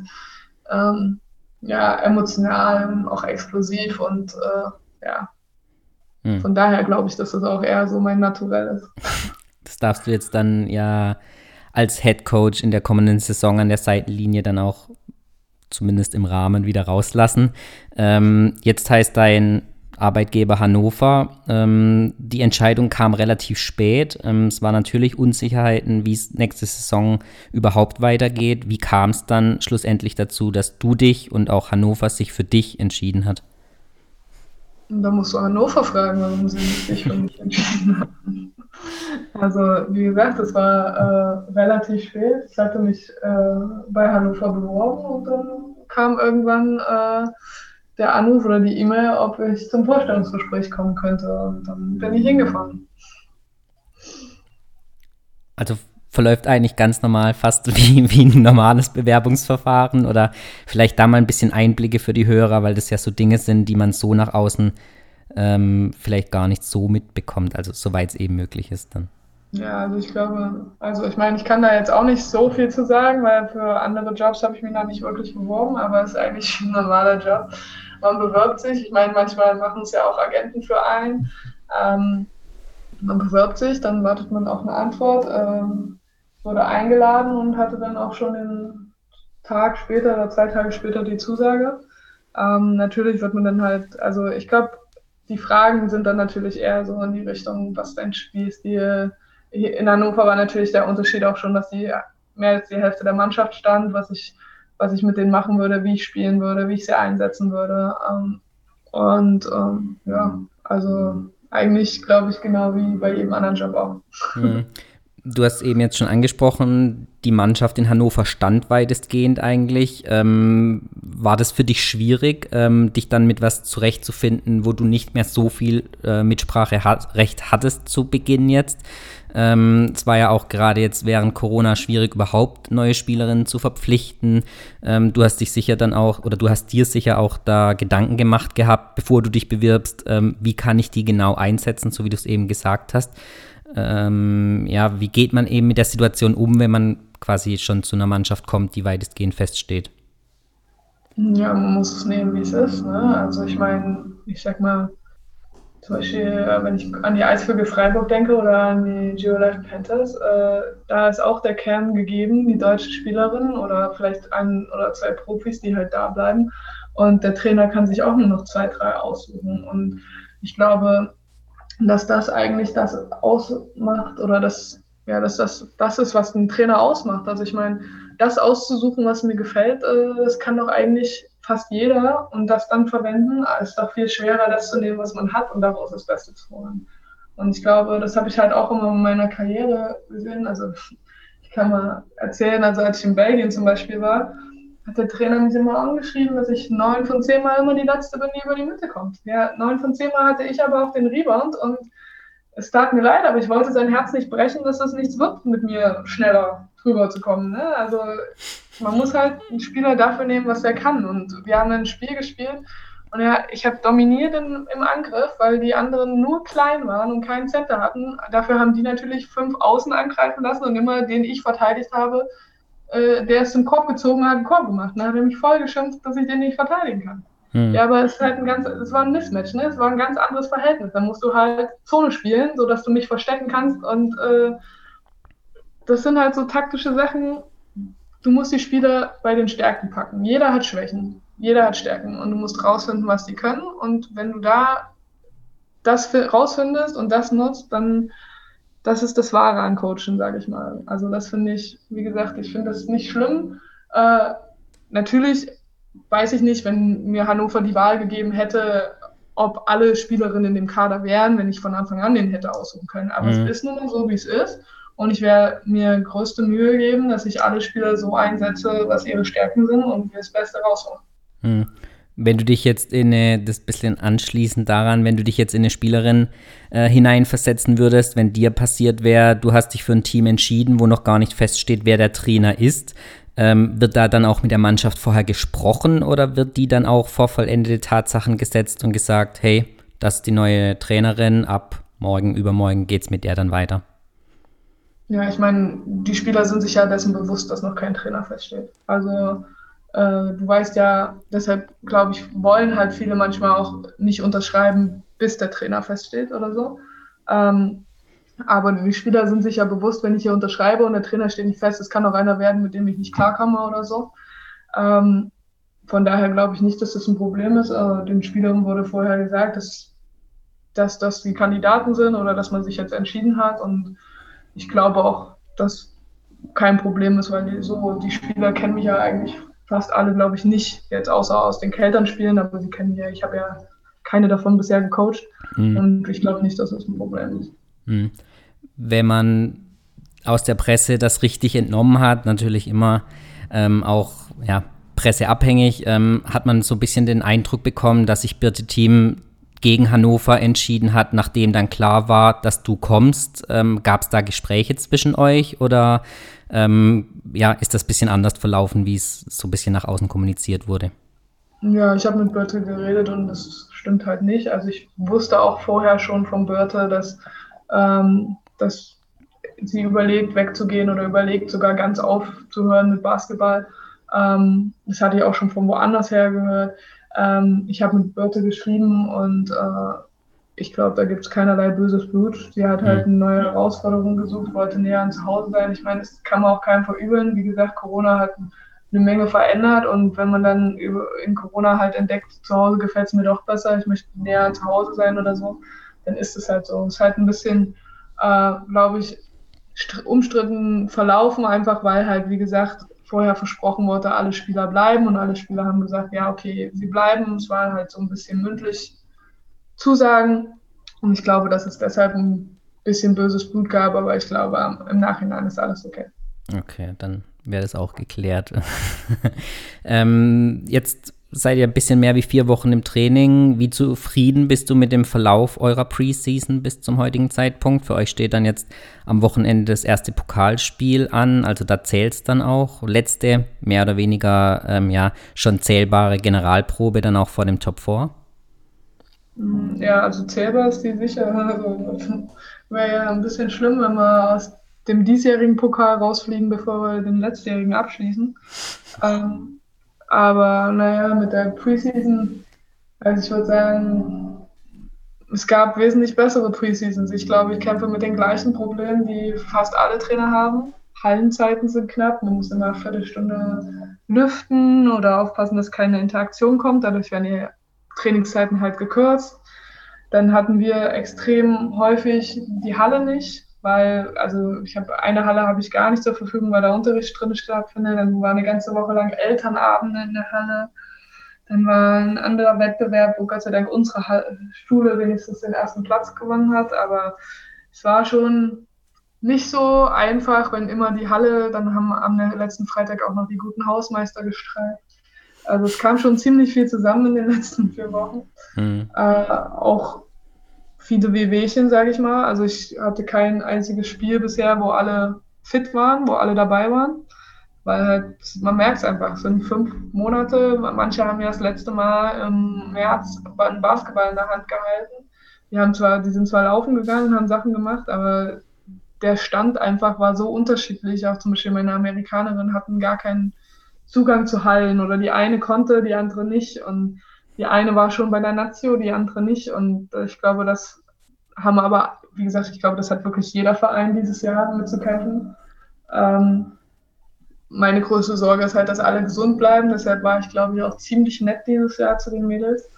ähm, ja, emotional, auch explosiv und äh, ja. Hm. Von daher glaube ich, dass das auch eher so mein Naturell ist. Das darfst du jetzt dann ja als Head Coach in der kommenden Saison an der Seitenlinie dann auch zumindest im Rahmen wieder rauslassen. Ähm, jetzt heißt dein Arbeitgeber Hannover. Ähm, die Entscheidung kam relativ spät. Ähm, es war natürlich Unsicherheiten, wie es nächste Saison überhaupt weitergeht. Wie kam es dann schlussendlich dazu, dass du dich und auch Hannover sich für dich entschieden hat? Da musst du Hannover fragen, warum sie sich für mich entschieden haben. Also, wie gesagt, es war äh, relativ spät. Ich hatte mich äh, bei Hannover beworben und dann kam irgendwann äh, der Anruf oder die E-Mail, ob ich zum Vorstellungsgespräch kommen könnte. Und dann bin ich hingefahren. Also verläuft eigentlich ganz normal, fast wie, wie ein normales Bewerbungsverfahren oder vielleicht da mal ein bisschen Einblicke für die Hörer, weil das ja so Dinge sind, die man so nach außen ähm, vielleicht gar nicht so mitbekommt, also soweit es eben möglich ist dann. Ja, also ich glaube, also ich meine, ich kann da jetzt auch nicht so viel zu sagen, weil für andere Jobs habe ich mich noch nicht wirklich beworben, aber es ist eigentlich ein normaler Job. Man bewirbt sich, ich meine, manchmal machen es ja auch Agenten für einen. Ähm, man bewirbt sich, dann wartet man auf eine Antwort, ähm, wurde eingeladen und hatte dann auch schon den Tag später oder zwei Tage später die Zusage. Ähm, natürlich wird man dann halt, also ich glaube, die Fragen sind dann natürlich eher so in die Richtung, was dein Spielstil in Hannover war natürlich der Unterschied auch schon, dass die mehr als die Hälfte der Mannschaft stand, was ich, was ich mit denen machen würde, wie ich spielen würde, wie ich sie einsetzen würde. Ähm, und ähm, ja, also eigentlich glaube ich genau wie bei jedem anderen Job auch. Mhm. Du hast eben jetzt schon angesprochen, die Mannschaft in Hannover stand weitestgehend eigentlich. Ähm, war das für dich schwierig, ähm, dich dann mit was zurechtzufinden, wo du nicht mehr so viel äh, Mitspracherecht hattest zu Beginn jetzt? Ähm, es war ja auch gerade jetzt während Corona schwierig, überhaupt neue Spielerinnen zu verpflichten. Ähm, du hast dich sicher dann auch, oder du hast dir sicher auch da Gedanken gemacht gehabt, bevor du dich bewirbst, ähm, wie kann ich die genau einsetzen, so wie du es eben gesagt hast ähm, ja, wie geht man eben mit der Situation um, wenn man quasi schon zu einer Mannschaft kommt, die weitestgehend feststeht? Ja, man muss es nehmen, wie es ist. Ne? Also ich meine, ich sag mal, zum Beispiel, äh, wenn ich an die Eisvögel Freiburg denke oder an die Geolife Panthers, äh, da ist auch der Kern gegeben, die deutsche Spielerin oder vielleicht ein oder zwei Profis, die halt da bleiben. Und der Trainer kann sich auch nur noch zwei, drei aussuchen. Und ich glaube, dass das eigentlich das ausmacht oder das, ja, dass das das ist, was ein Trainer ausmacht. Also ich meine, das auszusuchen, was mir gefällt, äh, das kann doch eigentlich fast jeder und das dann verwenden, ist doch viel schwerer, das zu nehmen, was man hat und daraus das Beste zu holen. Und ich glaube, das habe ich halt auch immer in meiner Karriere gesehen. Also ich kann mal erzählen, also als ich in Belgien zum Beispiel war, der Trainer mich immer angeschrieben, dass ich neun von zehn Mal immer die letzte bin, die über die Mitte kommt. Ja, neun von zehn Mal hatte ich aber auch den Rebound und es tat mir leid, aber ich wollte sein Herz nicht brechen, dass das nichts wird, mit mir schneller drüber zu kommen. Ne? Also man muss halt einen Spieler dafür nehmen, was er kann. Und wir haben ein Spiel gespielt und ja, ich habe dominiert in, im Angriff, weil die anderen nur klein waren und keinen Center hatten. Dafür haben die natürlich fünf Außen angreifen lassen und immer den ich verteidigt habe, äh, der ist zum Korb gezogen, hat einen Korb gemacht. Dann hat er mich voll geschimpft, dass ich den nicht verteidigen kann. Hm. Ja, aber es ist halt ein ganz, es war ein Mismatch, ne? Es war ein ganz anderes Verhältnis. Da musst du halt Zone spielen, sodass du mich verstecken kannst und äh, das sind halt so taktische Sachen. Du musst die Spieler bei den Stärken packen. Jeder hat Schwächen, jeder hat Stärken und du musst rausfinden, was die können. Und wenn du da das rausfindest und das nutzt, dann das ist das Wahre an Coachen, sage ich mal. Also das finde ich, wie gesagt, ich finde das nicht schlimm. Äh, natürlich weiß ich nicht, wenn mir Hannover die Wahl gegeben hätte, ob alle Spielerinnen in dem Kader wären, wenn ich von Anfang an den hätte aussuchen können. Aber mhm. es ist nun mal so, wie es ist. Und ich werde mir größte Mühe geben, dass ich alle Spieler so einsetze, was ihre Stärken sind und wir das Beste rausholen. Mhm. Wenn du dich jetzt in eine, das bisschen anschließend daran, wenn du dich jetzt in eine Spielerin äh, hineinversetzen würdest, wenn dir passiert wäre, du hast dich für ein Team entschieden, wo noch gar nicht feststeht, wer der Trainer ist, ähm, wird da dann auch mit der Mannschaft vorher gesprochen oder wird die dann auch vor vollendete Tatsachen gesetzt und gesagt, hey, das ist die neue Trainerin, ab morgen, übermorgen geht es mit der dann weiter? Ja, ich meine, die Spieler sind sich ja dessen bewusst, dass noch kein Trainer feststeht. Also äh, du weißt ja, deshalb glaube ich, wollen halt viele manchmal auch nicht unterschreiben, bis der Trainer feststeht oder so. Ähm, aber die Spieler sind sich ja bewusst, wenn ich hier unterschreibe und der Trainer steht nicht fest, es kann auch einer werden, mit dem ich nicht klarkomme oder so. Ähm, von daher glaube ich nicht, dass das ein Problem ist. Äh, den Spielern wurde vorher gesagt, dass, dass das die Kandidaten sind oder dass man sich jetzt entschieden hat. Und ich glaube auch, dass kein Problem ist, weil die, so, die Spieler kennen mich ja eigentlich fast alle, glaube ich, nicht, jetzt außer aus den Keltern-Spielen, aber sie kennen ja, ich habe ja keine davon bisher gecoacht mhm. und ich glaube nicht, dass das ein Problem ist. Mhm. Wenn man aus der Presse das richtig entnommen hat, natürlich immer ähm, auch ja, presseabhängig, ähm, hat man so ein bisschen den Eindruck bekommen, dass sich Birte Team gegen Hannover entschieden hat, nachdem dann klar war, dass du kommst. Ähm, Gab es da Gespräche zwischen euch oder ähm, ja, ist das ein bisschen anders verlaufen, wie es so ein bisschen nach außen kommuniziert wurde? Ja, ich habe mit Börte geredet und das stimmt halt nicht. Also ich wusste auch vorher schon von Börte, dass, ähm, dass sie überlegt, wegzugehen oder überlegt, sogar ganz aufzuhören mit Basketball. Ähm, das hatte ich auch schon von woanders her gehört. Ähm, ich habe mit Börte geschrieben und äh, ich glaube, da gibt es keinerlei böses Blut. Sie hat halt mhm. eine neue Herausforderung gesucht, wollte näher an zu Hause sein. Ich meine, das kann man auch keinem verübeln. Wie gesagt, Corona hat eine Menge verändert und wenn man dann in Corona halt entdeckt, zu Hause gefällt es mir doch besser, ich möchte näher an zu Hause sein oder so, dann ist es halt so. Es ist halt ein bisschen, äh, glaube ich, umstritten verlaufen, einfach weil halt, wie gesagt, vorher versprochen wurde, alle Spieler bleiben und alle Spieler haben gesagt, ja, okay, sie bleiben. Es war halt so ein bisschen mündlich Zusagen. Und ich glaube, dass es deshalb ein bisschen böses Blut gab, aber ich glaube, im Nachhinein ist alles okay. Okay, dann wäre das auch geklärt. ähm, jetzt seid ihr ein bisschen mehr wie vier Wochen im Training. Wie zufrieden bist du mit dem Verlauf eurer Preseason bis zum heutigen Zeitpunkt? Für euch steht dann jetzt am Wochenende das erste Pokalspiel an, also da zählt es dann auch. Letzte, mehr oder weniger, ähm, ja, schon zählbare Generalprobe dann auch vor dem Top 4? Ja, also zählbar ist die sicher. Also, Wäre ja ein bisschen schlimm, wenn wir aus dem diesjährigen Pokal rausfliegen, bevor wir den letztjährigen abschließen. Ähm, aber naja, mit der Preseason, also ich würde sagen, es gab wesentlich bessere Preseasons. Ich glaube, ich kämpfe mit den gleichen Problemen, die fast alle Trainer haben. Hallenzeiten sind knapp, man muss immer eine Viertelstunde lüften oder aufpassen, dass keine Interaktion kommt. Dadurch werden die Trainingszeiten halt gekürzt. Dann hatten wir extrem häufig die Halle nicht, weil, also ich habe eine Halle habe ich gar nicht zur Verfügung, weil der Unterricht drin stattfindet. Dann war eine ganze Woche lang Elternabende in der Halle. Dann war ein anderer Wettbewerb, wo Gott sei Dank unsere Schule wenigstens den ersten Platz gewonnen hat. Aber es war schon nicht so einfach, wenn immer die Halle, dann haben am letzten Freitag auch noch die guten Hausmeister gestreikt. Also es kam schon ziemlich viel zusammen in den letzten vier Wochen. Mhm. Äh, auch viele Wehwehchen, sage ich mal. Also ich hatte kein einziges Spiel bisher, wo alle fit waren, wo alle dabei waren. Weil halt, man merkt es einfach, es sind fünf Monate. Manche haben ja das letzte Mal im März einen Basketball in der Hand gehalten. Die haben zwar, die sind zwar laufen gegangen, haben Sachen gemacht, aber der Stand einfach war so unterschiedlich. Auch zum Beispiel meine Amerikanerinnen hatten gar keinen Zugang zu Hallen oder die eine konnte, die andere nicht. Und die eine war schon bei der Nazio, die andere nicht. Und ich glaube, das haben aber, wie gesagt, ich glaube, das hat wirklich jeder Verein dieses Jahr mitzukämpfen. Ähm, meine größte Sorge ist halt, dass alle gesund bleiben. Deshalb war ich, glaube ich, auch ziemlich nett dieses Jahr zu den Mädels.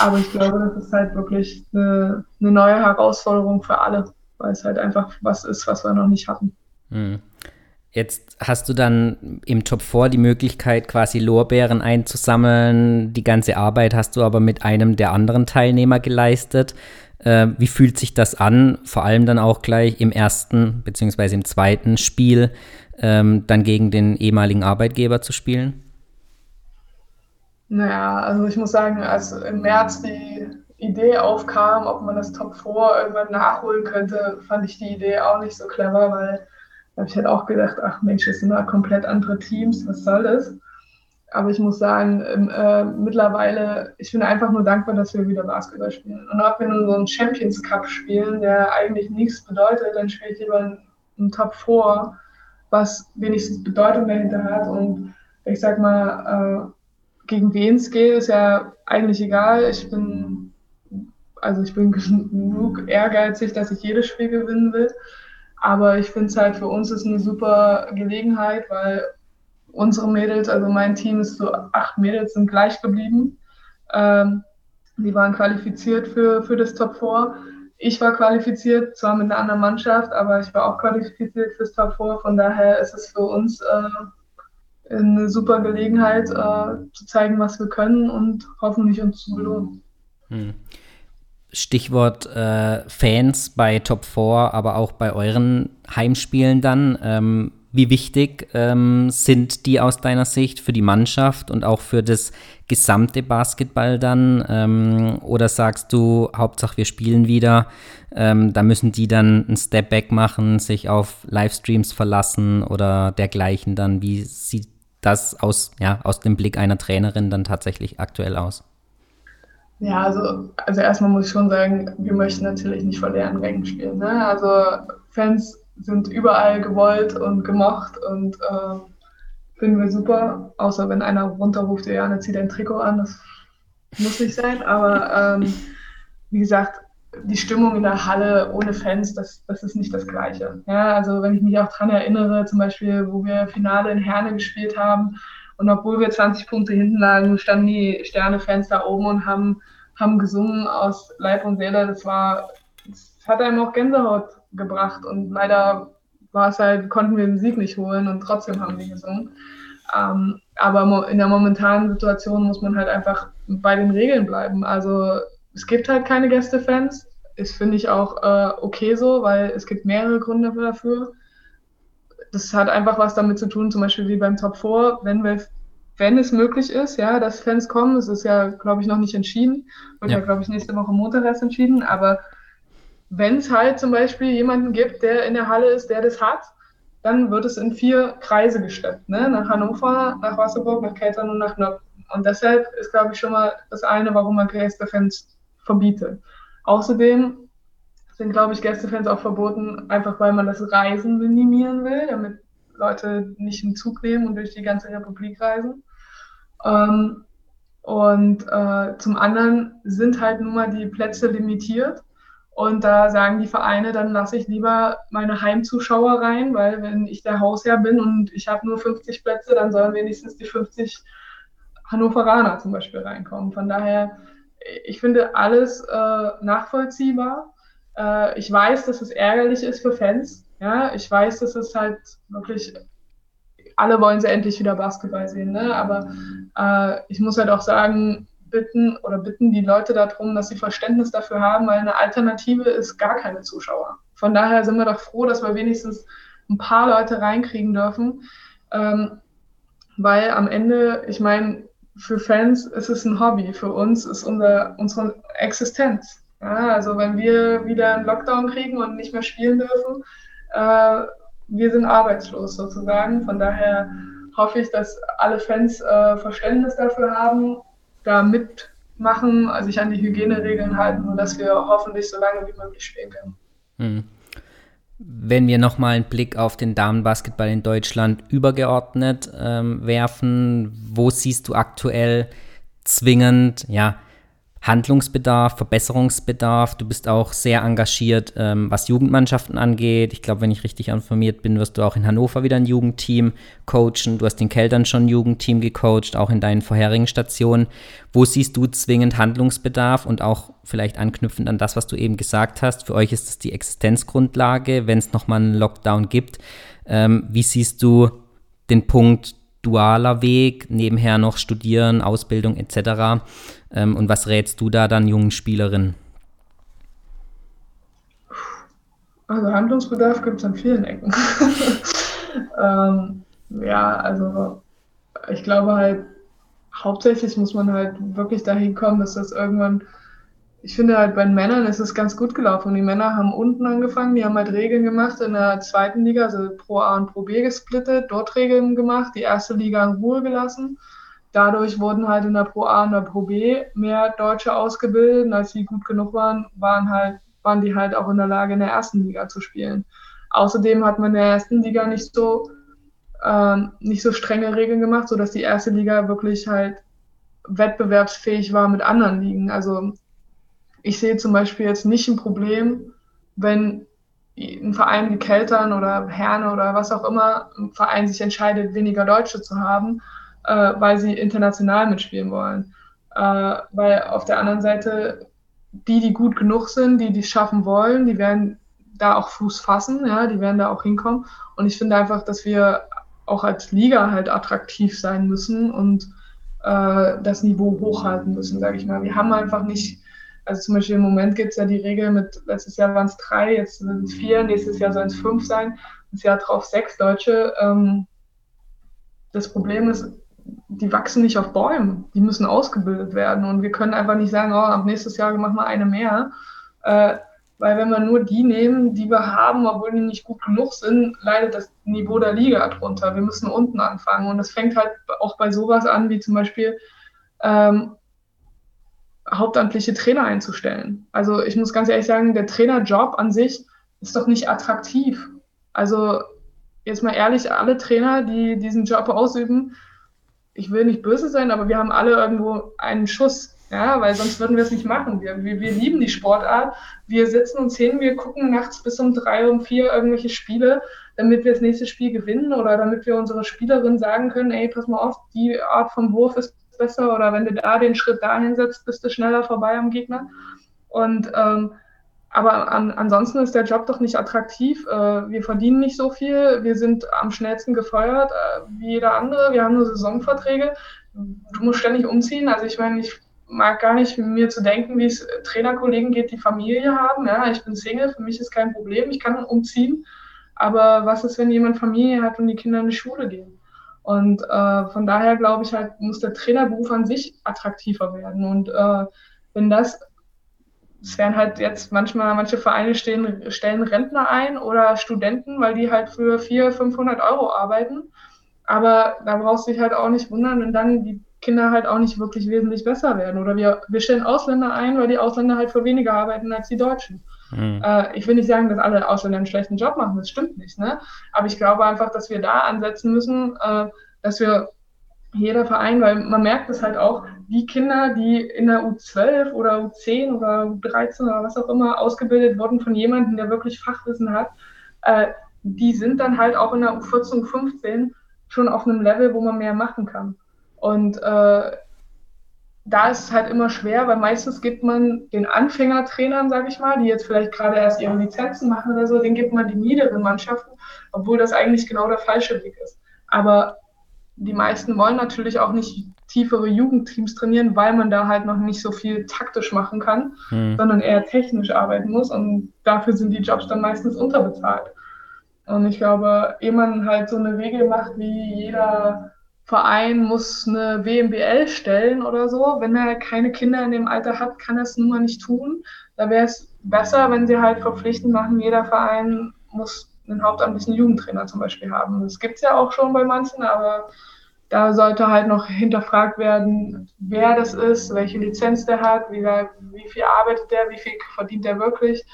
Aber ich glaube, das ist halt wirklich eine, eine neue Herausforderung für alle, weil es halt einfach was ist, was wir noch nicht hatten. Mhm. Jetzt hast du dann im Top 4 die Möglichkeit, quasi Lorbeeren einzusammeln. Die ganze Arbeit hast du aber mit einem der anderen Teilnehmer geleistet. Äh, wie fühlt sich das an? Vor allem dann auch gleich im ersten bzw. im zweiten Spiel ähm, dann gegen den ehemaligen Arbeitgeber zu spielen? Naja, also ich muss sagen, als im März die Idee aufkam, ob man das Top 4 irgendwann nachholen könnte, fand ich die Idee auch nicht so clever, weil da habe ich halt auch gedacht, ach Mensch, das sind da komplett andere Teams, was soll das? Aber ich muss sagen, äh, mittlerweile, ich bin einfach nur dankbar, dass wir wieder Basketball spielen. Und ob wir nun so einen Champions Cup spielen, der eigentlich nichts bedeutet, dann spiele ich lieber einen Top 4 was wenigstens Bedeutung dahinter hat. Und ich sag mal, äh, gegen wen es geht, ist ja eigentlich egal. Ich bin, also ich bin genug ehrgeizig, dass ich jedes Spiel gewinnen will. Aber ich finde es halt für uns ist eine super Gelegenheit, weil unsere Mädels, also mein Team ist so acht Mädels sind gleich geblieben. Ähm, die waren qualifiziert für, für das Top 4 ich war qualifiziert, zwar mit einer anderen Mannschaft, aber ich war auch qualifiziert fürs Top 4. Von daher ist es für uns äh, eine super Gelegenheit, äh, zu zeigen, was wir können und hoffentlich uns zu belohnen. Hm. Stichwort äh, Fans bei Top 4, aber auch bei euren Heimspielen dann. Ähm, wie wichtig ähm, sind die aus deiner Sicht für die Mannschaft und auch für das gesamte Basketball dann? Ähm, oder sagst du, Hauptsache wir spielen wieder, ähm, da müssen die dann einen Step Back machen, sich auf Livestreams verlassen oder dergleichen dann? Wie sieht das aus, ja, aus dem Blick einer Trainerin dann tatsächlich aktuell aus? Ja, also, also erstmal muss ich schon sagen, wir möchten natürlich nicht vor leeren Rängen spielen. Ne? Also Fans sind überall gewollt und gemocht und äh, finden wir super. Außer wenn einer runterruft, ja, dann zieht ein Trikot an, das muss nicht sein. Aber ähm, wie gesagt, die Stimmung in der Halle ohne Fans, das, das ist nicht das Gleiche. Ja, also wenn ich mich auch daran erinnere, zum Beispiel, wo wir Finale in Herne gespielt haben und obwohl wir 20 Punkte hinten lagen, standen die Sterne-Fans da oben und haben, haben gesungen aus Leib und Seele. Das war, das hat einem auch Gänsehaut gebracht und leider war es halt, konnten wir den Sieg nicht holen und trotzdem haben wir gesungen. Ähm, aber in der momentanen Situation muss man halt einfach bei den Regeln bleiben. Also es gibt halt keine Gästefans. Das finde ich auch äh, okay so, weil es gibt mehrere Gründe dafür. Das hat einfach was damit zu tun, zum Beispiel wie beim Top 4, wenn wir wenn es möglich ist, ja, dass Fans kommen, es ist ja, glaube ich, noch nicht entschieden, wird ja, ja glaube ich, nächste Woche Montag erst entschieden, aber wenn es halt zum Beispiel jemanden gibt, der in der Halle ist, der das hat, dann wird es in vier Kreise gesteckt. Ne? Nach Hannover, nach Wasserburg, nach Keltern und nach Nöcken. Und deshalb ist, glaube ich, schon mal das eine, warum man Gästefans verbietet. Außerdem sind, glaube ich, Gästefans auch verboten, einfach weil man das Reisen minimieren will, damit Leute nicht einen Zug nehmen und durch die ganze Republik reisen. Ähm, und äh, zum anderen sind halt nun mal die Plätze limitiert. Und da sagen die Vereine, dann lasse ich lieber meine Heimzuschauer rein, weil wenn ich der Hausherr bin und ich habe nur 50 Plätze, dann sollen wenigstens die 50 Hannoveraner zum Beispiel reinkommen. Von daher, ich finde alles äh, nachvollziehbar. Äh, ich weiß, dass es ärgerlich ist für Fans. Ja, ich weiß, dass es halt wirklich, alle wollen sie endlich wieder Basketball sehen, ne? aber äh, ich muss halt auch sagen, bitten oder bitten die Leute darum, dass sie Verständnis dafür haben, weil eine Alternative ist gar keine Zuschauer. Von daher sind wir doch froh, dass wir wenigstens ein paar Leute reinkriegen dürfen, ähm, weil am Ende, ich meine, für Fans ist es ein Hobby, für uns ist unser, unsere Existenz. Ja, also wenn wir wieder einen Lockdown kriegen und nicht mehr spielen dürfen, äh, wir sind arbeitslos sozusagen. Von daher hoffe ich, dass alle Fans äh, Verständnis dafür haben da mitmachen, also sich an die Hygieneregeln halten, sodass wir hoffentlich so lange wie möglich spielen können. Hm. Wenn wir nochmal einen Blick auf den Damenbasketball in Deutschland übergeordnet ähm, werfen, wo siehst du aktuell zwingend, ja, Handlungsbedarf, Verbesserungsbedarf. Du bist auch sehr engagiert, ähm, was Jugendmannschaften angeht. Ich glaube, wenn ich richtig informiert bin, wirst du auch in Hannover wieder ein Jugendteam coachen. Du hast in Keltern schon ein Jugendteam gecoacht, auch in deinen vorherigen Stationen. Wo siehst du zwingend Handlungsbedarf und auch vielleicht anknüpfend an das, was du eben gesagt hast? Für euch ist es die Existenzgrundlage, wenn es nochmal einen Lockdown gibt. Ähm, wie siehst du den Punkt dualer Weg, nebenher noch studieren, Ausbildung etc.? Ähm, und was rätst du da dann jungen Spielerinnen? Also Handlungsbedarf gibt es an vielen Ecken. ähm, ja, also ich glaube halt, hauptsächlich muss man halt wirklich dahin kommen, dass das irgendwann, ich finde halt bei den Männern ist es ganz gut gelaufen. Die Männer haben unten angefangen, die haben halt Regeln gemacht in der zweiten Liga, also Pro A und Pro B gesplittet, dort Regeln gemacht, die erste Liga in Ruhe gelassen dadurch wurden halt in der Pro A und der Pro B mehr Deutsche ausgebildet. Und als sie gut genug waren, waren, halt, waren die halt auch in der Lage, in der ersten Liga zu spielen. Außerdem hat man in der ersten Liga nicht so, ähm, nicht so strenge Regeln gemacht, sodass die erste Liga wirklich halt wettbewerbsfähig war mit anderen Ligen. Also ich sehe zum Beispiel jetzt nicht ein Problem, wenn ein Verein wie Keltern oder Herne oder was auch immer, ein Verein sich entscheidet, weniger Deutsche zu haben äh, weil sie international mitspielen wollen. Äh, weil auf der anderen Seite die, die gut genug sind, die die schaffen wollen, die werden da auch Fuß fassen, ja, die werden da auch hinkommen. Und ich finde einfach, dass wir auch als Liga halt attraktiv sein müssen und äh, das Niveau hochhalten müssen, sage ich mal. Wir haben einfach nicht, also zum Beispiel im Moment gibt es ja die Regel mit, letztes Jahr waren es drei, jetzt sind es vier, nächstes Jahr sollen es fünf sein, das Jahr drauf sechs Deutsche. Ähm, das Problem ist, die wachsen nicht auf Bäumen, die müssen ausgebildet werden. Und wir können einfach nicht sagen, oh, ab nächstes Jahr machen wir eine mehr. Äh, weil wenn wir nur die nehmen, die wir haben, obwohl die nicht gut genug sind, leidet das Niveau der Liga drunter. Wir müssen unten anfangen. Und das fängt halt auch bei sowas an, wie zum Beispiel ähm, hauptamtliche Trainer einzustellen. Also ich muss ganz ehrlich sagen, der Trainerjob an sich ist doch nicht attraktiv. Also jetzt mal ehrlich, alle Trainer, die diesen Job ausüben, ich will nicht böse sein, aber wir haben alle irgendwo einen Schuss. Ja, weil sonst würden wir es nicht machen. Wir, wir, wir lieben die Sportart. Wir sitzen uns hin, wir gucken nachts bis um drei, um vier irgendwelche Spiele, damit wir das nächste Spiel gewinnen oder damit wir unsere Spielerin sagen können, ey, pass mal auf, die Art vom Wurf ist besser oder wenn du da den Schritt dahin setzt, bist du schneller vorbei am Gegner. Und ähm, aber an, ansonsten ist der Job doch nicht attraktiv. Äh, wir verdienen nicht so viel. Wir sind am schnellsten gefeuert äh, wie jeder andere. Wir haben nur Saisonverträge. Du musst ständig umziehen. Also ich meine, ich mag gar nicht mir zu denken, wie es Trainerkollegen geht, die Familie haben. Ja, ich bin Single, für mich ist kein Problem. Ich kann umziehen. Aber was ist, wenn jemand Familie hat und die Kinder in die Schule gehen? Und äh, von daher glaube ich halt, muss der Trainerberuf an sich attraktiver werden. Und äh, wenn das es werden halt jetzt manchmal, manche Vereine stehen, stellen Rentner ein oder Studenten, weil die halt für 400, 500 Euro arbeiten. Aber da brauchst du dich halt auch nicht wundern, wenn dann die Kinder halt auch nicht wirklich wesentlich besser werden. Oder wir, wir stellen Ausländer ein, weil die Ausländer halt für weniger arbeiten als die Deutschen. Mhm. Äh, ich will nicht sagen, dass alle Ausländer einen schlechten Job machen, das stimmt nicht. Ne? Aber ich glaube einfach, dass wir da ansetzen müssen, äh, dass wir jeder Verein, weil man merkt es halt auch, die Kinder, die in der U12 oder U10 oder U13 oder was auch immer ausgebildet wurden von jemandem, der wirklich Fachwissen hat, äh, die sind dann halt auch in der U14, U15 schon auf einem Level, wo man mehr machen kann. Und äh, da ist es halt immer schwer, weil meistens gibt man den Anfängertrainern, sage ich mal, die jetzt vielleicht gerade erst ihre Lizenzen machen oder so, den gibt man die niederen Mannschaften, obwohl das eigentlich genau der falsche Weg ist. Aber die meisten wollen natürlich auch nicht tiefere Jugendteams trainieren, weil man da halt noch nicht so viel taktisch machen kann, mhm. sondern eher technisch arbeiten muss und dafür sind die Jobs dann meistens unterbezahlt. Und ich glaube, ehe man halt so eine Regel macht, wie jeder Verein muss eine WMBL stellen oder so, wenn er keine Kinder in dem Alter hat, kann er es nun mal nicht tun. Da wäre es besser, wenn sie halt verpflichtend machen, jeder Verein muss einen hauptamtlichen Jugendtrainer zum Beispiel haben. Das gibt es ja auch schon bei manchen, aber da sollte halt noch hinterfragt werden, wer das ist, welche Lizenz der hat, wie, wie viel arbeitet der, wie viel verdient der wirklich.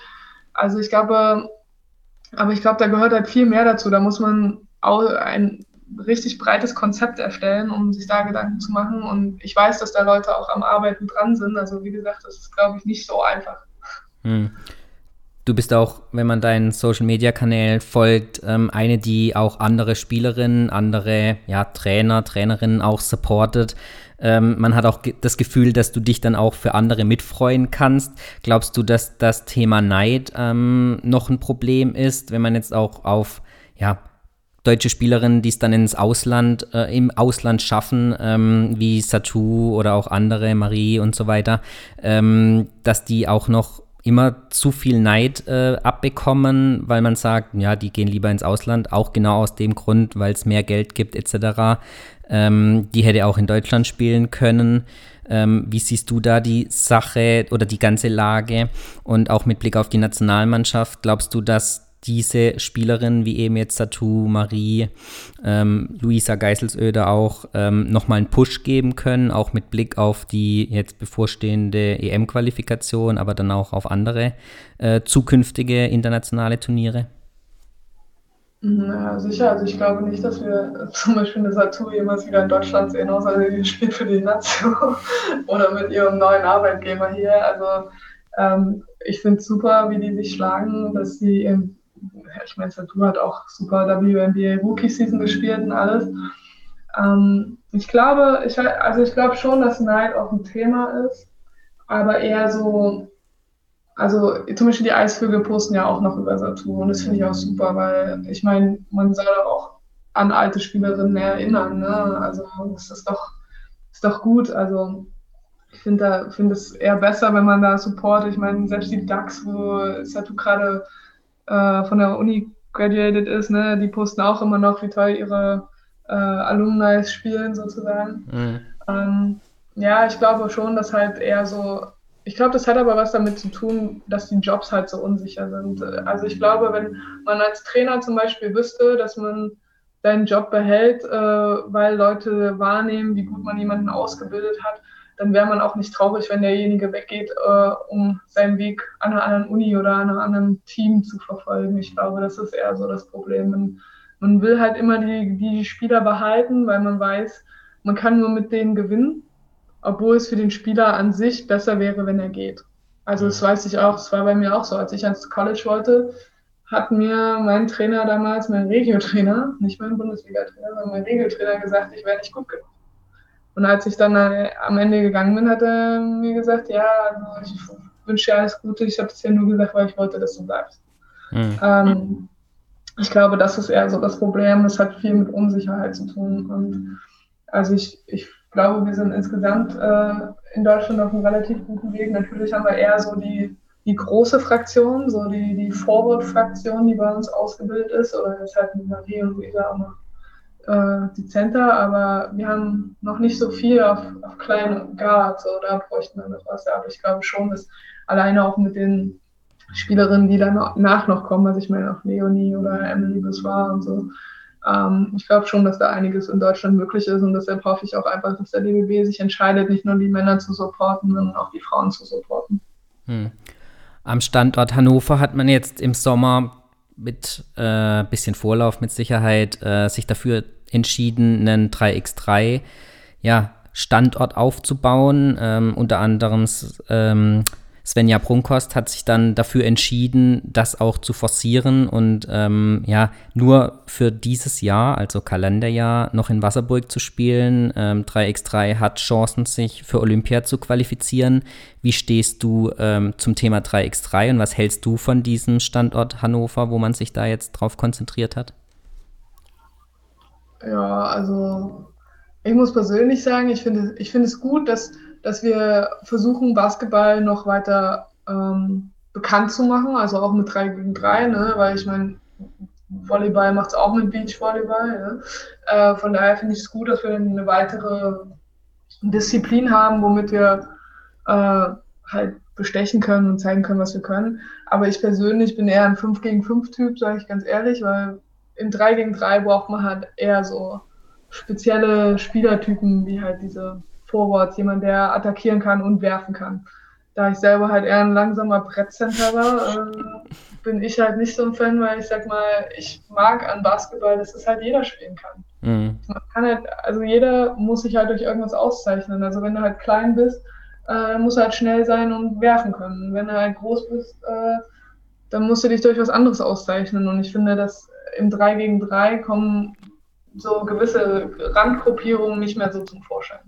Also ich glaube, aber ich glaube, da gehört halt viel mehr dazu. Da muss man auch ein, richtig breites Konzept erstellen, um sich da Gedanken zu machen. Und ich weiß, dass da Leute auch am Arbeiten dran sind. Also wie gesagt, das ist, glaube ich, nicht so einfach. Hm. Du bist auch, wenn man deinen Social Media Kanälen folgt, ähm, eine, die auch andere Spielerinnen, andere ja, Trainer, Trainerinnen auch supportet. Ähm, man hat auch das Gefühl, dass du dich dann auch für andere mitfreuen kannst. Glaubst du, dass das Thema Neid ähm, noch ein Problem ist, wenn man jetzt auch auf ja, deutsche Spielerinnen, die es dann ins Ausland, äh, im Ausland schaffen, ähm, wie Satu oder auch andere, Marie und so weiter, ähm, dass die auch noch immer zu viel Neid äh, abbekommen, weil man sagt, ja, die gehen lieber ins Ausland, auch genau aus dem Grund, weil es mehr Geld gibt etc. Ähm, die hätte auch in Deutschland spielen können. Ähm, wie siehst du da die Sache oder die ganze Lage? Und auch mit Blick auf die Nationalmannschaft, glaubst du, dass diese Spielerinnen wie eben jetzt Satu, Marie, ähm, Luisa Geiselsöder auch ähm, nochmal einen Push geben können, auch mit Blick auf die jetzt bevorstehende EM-Qualifikation, aber dann auch auf andere äh, zukünftige internationale Turniere? Ja, sicher. Also ich glaube nicht, dass wir zum Beispiel eine Satu jemals wieder in Deutschland sehen, außer sie spielt für die Nation oder mit ihrem neuen Arbeitgeber hier. Also ähm, ich finde es super, wie die sich schlagen, dass sie im ich meine, Satu hat auch super WNBA Rookie Season gespielt und alles. Ähm, ich glaube, ich, also ich glaube schon, dass Neid auch ein Thema ist, aber eher so, also zum Beispiel die Eisvögel posten ja auch noch über Satu und das finde ich auch super, weil ich meine, man soll auch an alte Spielerinnen erinnern, ne? Also das ist doch, ist doch gut. Also ich finde find es eher besser, wenn man da supportet. Ich meine, selbst die Ducks, wo Satu gerade äh, von der Uni graduated ist, ne, die posten auch immer noch, wie toll ihre äh, Alumni spielen sozusagen. Mhm. Ähm, ja, ich glaube schon, dass halt eher so, ich glaube, das hat aber was damit zu tun, dass die Jobs halt so unsicher sind. Also ich glaube, wenn man als Trainer zum Beispiel wüsste, dass man seinen Job behält, äh, weil Leute wahrnehmen, wie gut man jemanden ausgebildet hat, dann wäre man auch nicht traurig, wenn derjenige weggeht, äh, um seinen Weg an einer anderen Uni oder an einem anderen Team zu verfolgen. Ich glaube, das ist eher so das Problem. Man, man will halt immer die, die Spieler behalten, weil man weiß, man kann nur mit denen gewinnen, obwohl es für den Spieler an sich besser wäre, wenn er geht. Also das weiß ich auch, das war bei mir auch so. Als ich ans College wollte, hat mir mein Trainer damals, mein Regio-Trainer, nicht mein Bundesliga-Trainer, sondern mein Regio-Trainer gesagt, ich wäre nicht gut genug. Und als ich dann am Ende gegangen bin, hat er mir gesagt, ja, also ich wünsche dir alles Gute, ich habe es dir nur gesagt, weil ich wollte, dass du bleibst. Mhm. Ähm, ich glaube, das ist eher so das Problem. Das hat viel mit Unsicherheit zu tun. Und also ich, ich glaube, wir sind insgesamt äh, in Deutschland auf einem relativ guten Weg. Natürlich haben wir eher so die, die große Fraktion, so die, die Forward-Fraktion, die bei uns ausgebildet ist, oder jetzt halt mit Marie und Luisa auch noch äh, dezenter, aber wir haben noch nicht so viel auf, auf kleinen Guard, so da bräuchten wir noch was. Aber ich glaube schon, dass alleine auch mit den Spielerinnen, die danach noch kommen, also ich meine auch Leonie oder Emily Biswar und so, ähm, ich glaube schon, dass da einiges in Deutschland möglich ist und deshalb hoffe ich auch einfach, dass der DBB sich entscheidet, nicht nur die Männer zu supporten, sondern auch die Frauen zu supporten. Hm. Am Standort Hannover hat man jetzt im Sommer mit äh, bisschen Vorlauf mit Sicherheit äh, sich dafür entschieden, einen 3x3 ja, Standort aufzubauen. Ähm, unter anderem ähm, Svenja Brunkost hat sich dann dafür entschieden, das auch zu forcieren und ähm, ja, nur für dieses Jahr, also Kalenderjahr, noch in Wasserburg zu spielen. Ähm, 3x3 hat Chancen, sich für Olympia zu qualifizieren. Wie stehst du ähm, zum Thema 3x3 und was hältst du von diesem Standort Hannover, wo man sich da jetzt drauf konzentriert hat? Ja, also ich muss persönlich sagen, ich finde ich find es gut, dass dass wir versuchen, Basketball noch weiter ähm, bekannt zu machen, also auch mit 3 gegen 3, ne? weil ich meine, Volleyball macht es auch mit Beachvolleyball. Ne? Äh, von daher finde ich es gut, dass wir eine weitere Disziplin haben, womit wir äh, halt bestechen können und zeigen können, was wir können. Aber ich persönlich bin eher ein 5 gegen 5 Typ, sage ich ganz ehrlich, weil im 3 gegen 3 braucht man halt eher so spezielle Spielertypen, wie halt diese Forwards, jemand, der attackieren kann und werfen kann. Da ich selber halt eher ein langsamer Brettcenter war, äh, bin ich halt nicht so ein Fan, weil ich sag mal, ich mag an Basketball, dass es halt jeder spielen kann. Mhm. Halt, also jeder muss sich halt durch irgendwas auszeichnen. Also wenn du halt klein bist, äh, musst du halt schnell sein und werfen können. Wenn du halt groß bist, äh, dann musst du dich durch was anderes auszeichnen. Und ich finde, dass im 3 gegen 3 kommen so gewisse Randgruppierungen nicht mehr so zum Vorschein.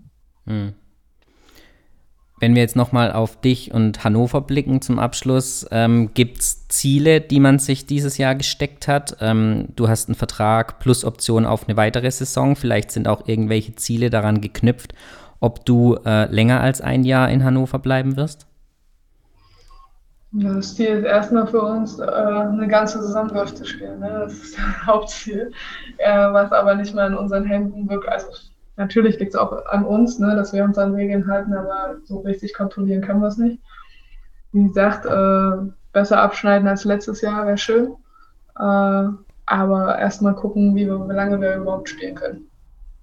Mhm. Wenn wir jetzt nochmal auf dich und Hannover blicken zum Abschluss, ähm, gibt es Ziele, die man sich dieses Jahr gesteckt hat? Ähm, du hast einen Vertrag plus Option auf eine weitere Saison. Vielleicht sind auch irgendwelche Ziele daran geknüpft, ob du äh, länger als ein Jahr in Hannover bleiben wirst? Das Ziel ist erstmal für uns, äh, eine ganze Saison durchzuspielen. Ne? Das ist das Hauptziel, äh, was aber nicht mehr in unseren Händen wirkt. Also Natürlich liegt es auch an uns, ne, dass wir uns an Regeln halten, aber so richtig kontrollieren können wir es nicht. Wie gesagt, äh, besser abschneiden als letztes Jahr wäre schön. Äh, aber erstmal gucken, wie, wie, lange wir überhaupt spielen können.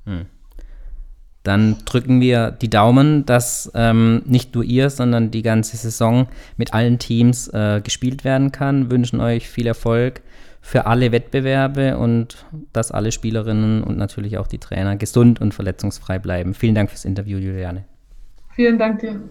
Hm. Dann drücken wir die Daumen, dass ähm, nicht nur ihr, sondern die ganze Saison mit allen Teams äh, gespielt werden kann. Wünschen euch viel Erfolg für alle Wettbewerbe und dass alle Spielerinnen und natürlich auch die Trainer gesund und verletzungsfrei bleiben. Vielen Dank fürs Interview, Juliane. Vielen Dank dir.